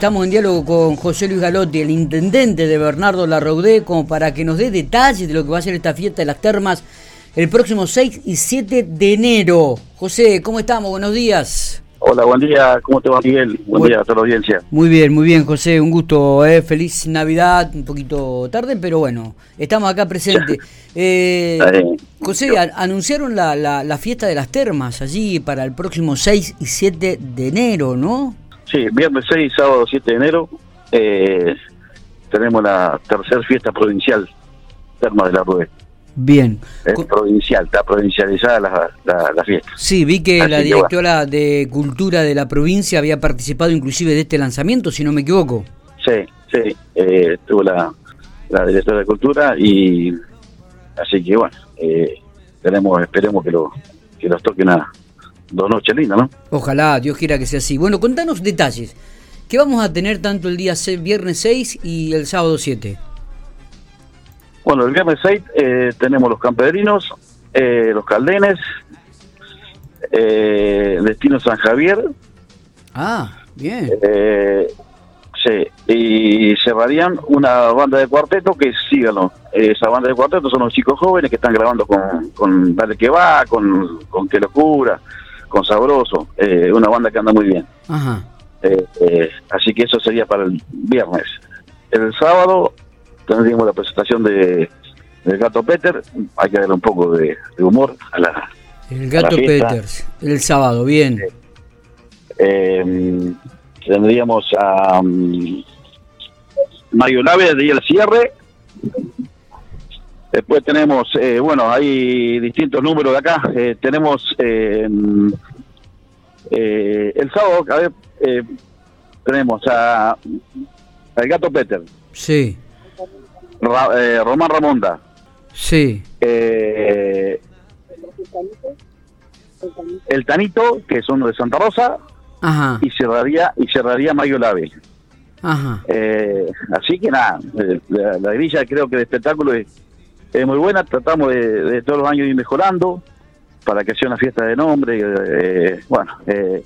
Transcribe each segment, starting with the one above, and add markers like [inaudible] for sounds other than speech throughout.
Estamos en diálogo con José Luis Galotti, el intendente de Bernardo Larraudé, como para que nos dé detalles de lo que va a ser esta fiesta de las termas el próximo 6 y 7 de enero. José, ¿cómo estamos? Buenos días. Hola, buen día. ¿Cómo te va, Miguel? Buen, día a toda la audiencia. Muy bien, muy bien, José. Un gusto. ¿eh? Feliz Navidad. Un poquito tarde, pero bueno, estamos acá presentes. [laughs] Eh, José, anunciaron la, la, la fiesta de las termas allí para el próximo 6 y 7 de enero, ¿no? Sí, viernes 6 sábado 7 de enero eh, tenemos la tercera fiesta provincial, Terma de la Rueda. Bien. Es provincial, está provincializada la, la, fiesta. Sí, vi que la directora de Cultura de la provincia había participado inclusive de este lanzamiento, si no me equivoco. Sí, sí, eh, estuvo la, la directora de Cultura y así que bueno, eh, tenemos, esperemos que, lo, que nos toque nada dos noches lindas, ¿no? Ojalá, Dios quiera que sea así. Bueno, contanos detalles. ¿Qué vamos a tener tanto el día viernes 6 y el sábado 7? Bueno, el viernes 6 eh, tenemos los camperinos, eh, los caldenes, eh, Destino San Javier. Ah, bien. Eh, sí, y cerrarían una banda de cuarteto que síganlo. Esa banda de cuarteto son los chicos jóvenes que están grabando con, con Dale que va, con, con Qué locura con Sabroso, eh, una banda que anda muy bien. Eh, eh, así que eso sería para el viernes. El sábado tendríamos la presentación de del Gato Peter, hay que darle un poco de, humor a la El Gato Peters, el sábado, bien. tendríamos a um, Mario Nave de el cierre Después tenemos, eh, bueno, hay distintos números de acá. Eh, tenemos eh, el sábado, a ver, tenemos a el gato Peter. Sí. Román Ramonda. Sí. el Tanito, que es uno de Santa Rosa. Ajá. Y cerraría, y cerraría Mayo Lave. Ajá. así que nada, la, la grilla creo que el espectáculo es es muy buena, tratamos de, todos los años ir mejorando para que sea una fiesta de nombre. Eh, bueno, eh,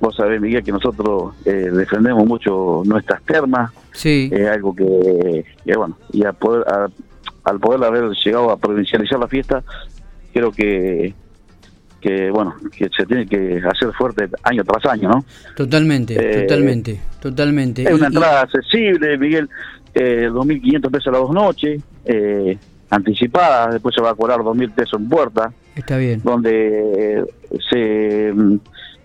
vos sabés, Miguel, que nosotros eh, defendemos mucho nuestras termas. Sí. Es algo que, bueno, y al poder, al poder haber llegado a provincializar la fiesta, creo que que bueno que se tiene que hacer fuerte año tras año, ¿no? Totalmente, totalmente, totalmente. Es una entrada accesible, Miguel, eh, 2.500 pesos a las dos noches. Eh, anticipadas, después se va a cobrar dos mil pesos en puerta. Está bien. Donde eh, se mm,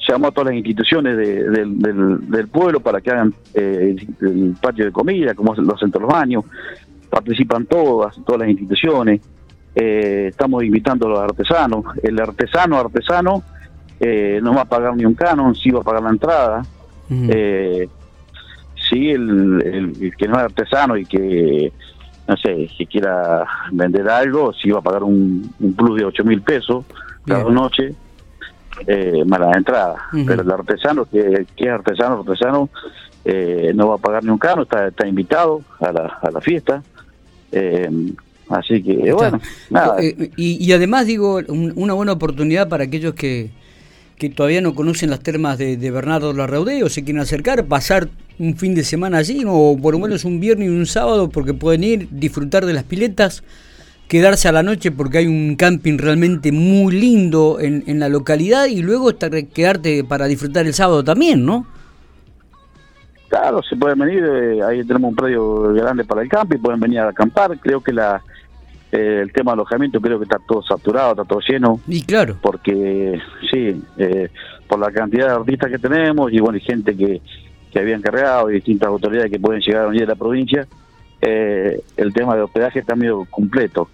llamó a todas las instituciones del, pueblo para que hagan eh, el patio de comida, como los centros los baños. Participan todas, todas las instituciones. Eh, estamos invitando a los artesanos. El artesano, artesano, no va a pagar ni un canon, sí va a pagar la entrada. sí, el, el, que no es artesano y que no sé, si quiera vender algo, si va a pagar un, plus de 8 mil pesos cada noche, eh, más la entrada. Pero el artesano, que, que es artesano, artesano, eh, no va a pagar ni un cano, está, está invitado a la, a la fiesta. Eh, así que, bueno, nada. Eh, y, y, además, digo, una buena oportunidad para aquellos que, que todavía no conocen las termas de, de Bernardo Larraudé o se quieren acercar, pasar un fin de semana allí, o por lo menos un viernes y un sábado, porque pueden ir, disfrutar de las piletas, quedarse a la noche porque hay un camping realmente muy lindo en, en la localidad y luego estar, quedarte para disfrutar el sábado también, ¿no? Claro, se pueden venir, eh, ahí tenemos un predio grande para el camping, pueden venir a acampar, creo que la eh, el tema de alojamiento creo que está todo saturado, está todo lleno. Y claro. Porque, sí, eh, por la cantidad de artistas que tenemos y bueno, y gente que, que habían cargado y distintas autoridades que pueden llegar a venir de la provincia, eh, el tema de hospedaje está medio completo.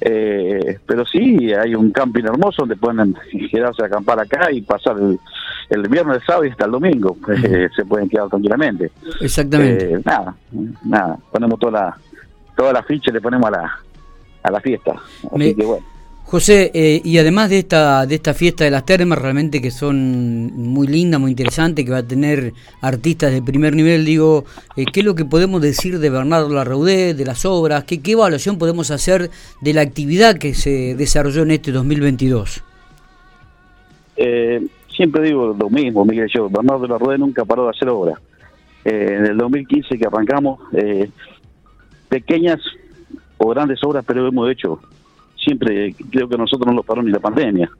Eh, pero sí, hay un camping hermoso donde pueden quedarse a acampar acá y pasar el, viernes, el sábado y hasta el domingo. [laughs] Eh, se pueden quedar tranquilamente. Exactamente. nada, nada, ponemos toda la, toda la ficha y le ponemos a la, a la fiesta. Así que bueno. José, eh, y además de esta de esta fiesta de las termas, realmente que son muy lindas, muy interesantes, que va a tener artistas de primer nivel, digo, eh, ¿qué es lo que podemos decir de Bernardo Larraudé, de las obras? ¿Qué, ¿Qué evaluación podemos hacer de la actividad que se desarrolló en este 2022? Eh, siempre digo lo mismo, Miguel, yo, Bernardo Larraudé nunca paró de hacer obras. en el 2015 que arrancamos, pequeñas o grandes obras, pero hemos hecho siempre, creo que nosotros no lo paró ni la pandemia.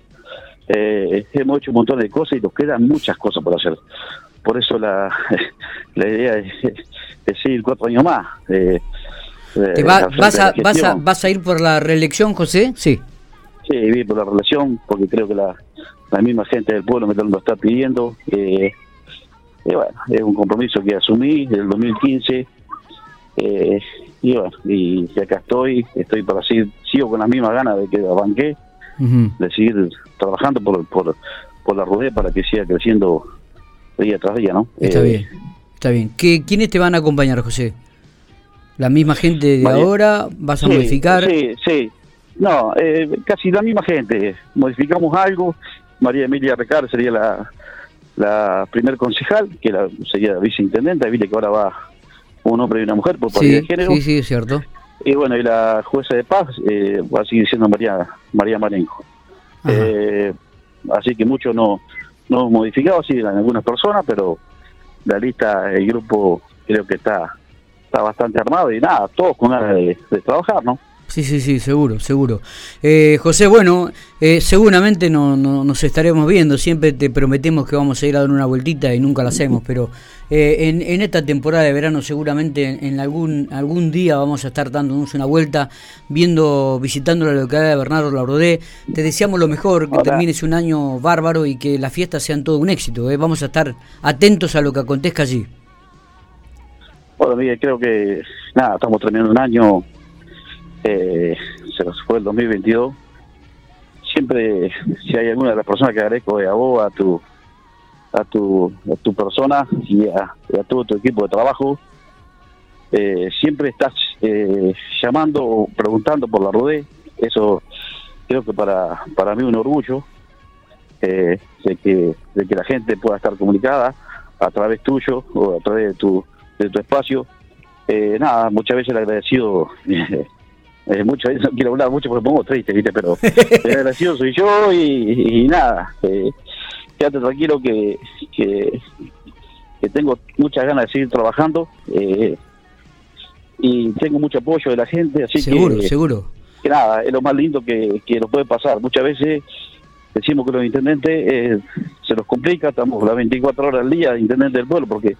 hemos hecho un montón de cosas y nos quedan muchas cosas por hacer. Por eso la, [laughs] la idea es, seguir cuatro años más. vas, a, vas, a, ¿Vas a ir por la reelección, José? Sí. Sí, ir por la reelección, porque creo que la, la misma gente del pueblo me lo está pidiendo. Eh, bueno, es un compromiso que asumí en el 2015. Eh, y bueno, y, acá estoy, estoy para seguir, sigo con las mismas ganas de que banqué, de seguir trabajando por, por, por la rodea para que siga creciendo día tras día, ¿no? Está eh, bien, está bien. ¿Qué, ¿Quiénes te van a acompañar, José? ¿La misma gente de ahora? ¿Vas a modificar? Sí, sí. No, eh, casi la misma gente. Modificamos algo. María Emilia Recar sería la, la primer concejal, que la, sería viceintendente. Viste que ahora va un hombre y una mujer por paridad de género. Sí, sí, es cierto. Y bueno, y la jueza de paz eh, va a seguir siendo María María Marenco. Eh, así que mucho no, no hemos modificado, sí, en algunas personas, pero la lista, el grupo creo que está está bastante armado y nada, todos con ganas de, trabajar, ¿no? Sí, sí, sí, seguro, seguro. Eh, José, bueno, eh, seguramente no, nos estaremos viendo, siempre te prometemos que vamos a ir a dar una vueltita y nunca la hacemos, pero eh, en, esta temporada de verano seguramente en, algún algún día vamos a estar dándonos una vuelta, viendo, visitando la localidad de Bernardo Laurodé. Te deseamos lo mejor, que termines un año bárbaro y que las fiestas sean todo un éxito. Vamos a estar atentos a lo que acontezca allí. Bueno, Miguel, creo que nada, estamos terminando un año, eh, se nos fue el 2022. Siempre, si hay alguna de las personas que agradezco a vos, a tu, a tu, a tu persona y a, todo tu equipo de trabajo, eh, siempre estás eh, llamando o preguntando por la RODE. Eso creo que para, para mí un orgullo de, que, de que la gente pueda estar comunicada a través tuyo o a través de tu de tu espacio. Eh, nada, muchas veces el agradecido, [laughs] eh, veces no quiero hablar mucho porque pongo triste, ¿viste? pero [laughs] el agradecido soy yo y, nada, eh, quédate tranquilo que, que, tengo muchas ganas de seguir trabajando eh, y tengo mucho apoyo de la gente, así seguro, que... Seguro, Que nada, es lo más lindo que, que nos puede pasar. Muchas veces decimos que los intendentes se los complica, estamos las 24 horas al día de intendente del pueblo porque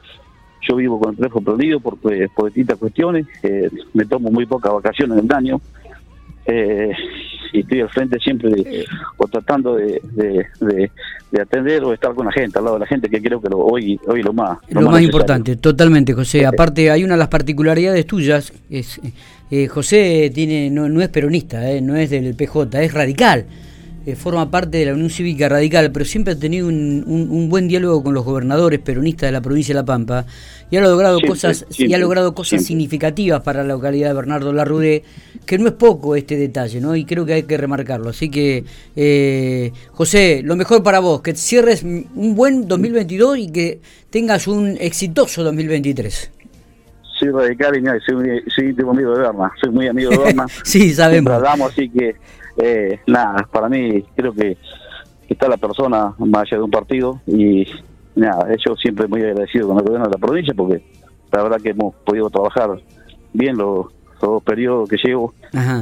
yo vivo con el teléfono prendido por, pues, por distintas cuestiones, eh, me tomo muy pocas vacaciones en el año eh, y estoy al frente siempre de, o tratando de, de, atender o estar con la gente, al lado de la gente, que creo que lo, hoy hoy lo más lo, más, importante, totalmente, José. Aparte, hay una de las particularidades tuyas, es eh, José tiene no, no es peronista, no es del PJ, es radical. Eh, forma parte de la Unión Cívica Radical, pero siempre ha tenido un, buen diálogo con los gobernadores peronistas de la provincia de La Pampa y ha logrado cosas y ha logrado cosas significativas para la localidad de Bernardo Larrudé, que no es poco este detalle, ¿no? Y creo que hay que remarcarlo. Así que, eh, José, lo mejor para vos, que cierres un buen 2022 y que tengas un exitoso 2023 soy radical y soy, muy, soy íntimo amigo de Berna, soy muy amigo de Berna. [laughs] sí, sabemos. así que eh, nada, para mí creo que está la persona más allá de un partido y nada, yo siempre muy agradecido con el gobierno de la provincia porque la verdad que hemos podido trabajar bien los, dos periodos que llevo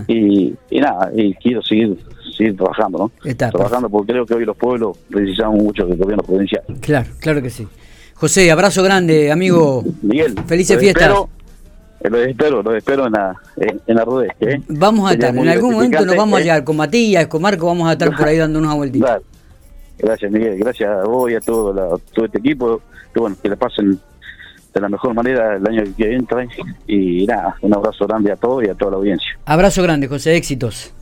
y, nada, y quiero seguir seguir trabajando, ¿no? trabajando porque creo que hoy los pueblos necesitamos mucho del gobierno provincial. Claro, claro que sí. José, abrazo grande, amigo. Miguel. Felices fiestas. Eh, lo espero, lo espero en la, en, la ¿eh? Vamos a estar, en algún momento nos vamos a ¿eh? llegar con Matías, con Marco, vamos a estar por ahí dando una vueltita. Gracias, Miguel, gracias a vos y a todo, todo este equipo, que bueno, que le pasen de la mejor manera el año que entra y nada, un abrazo grande a todos y a toda la audiencia. Abrazo grande, José, éxitos.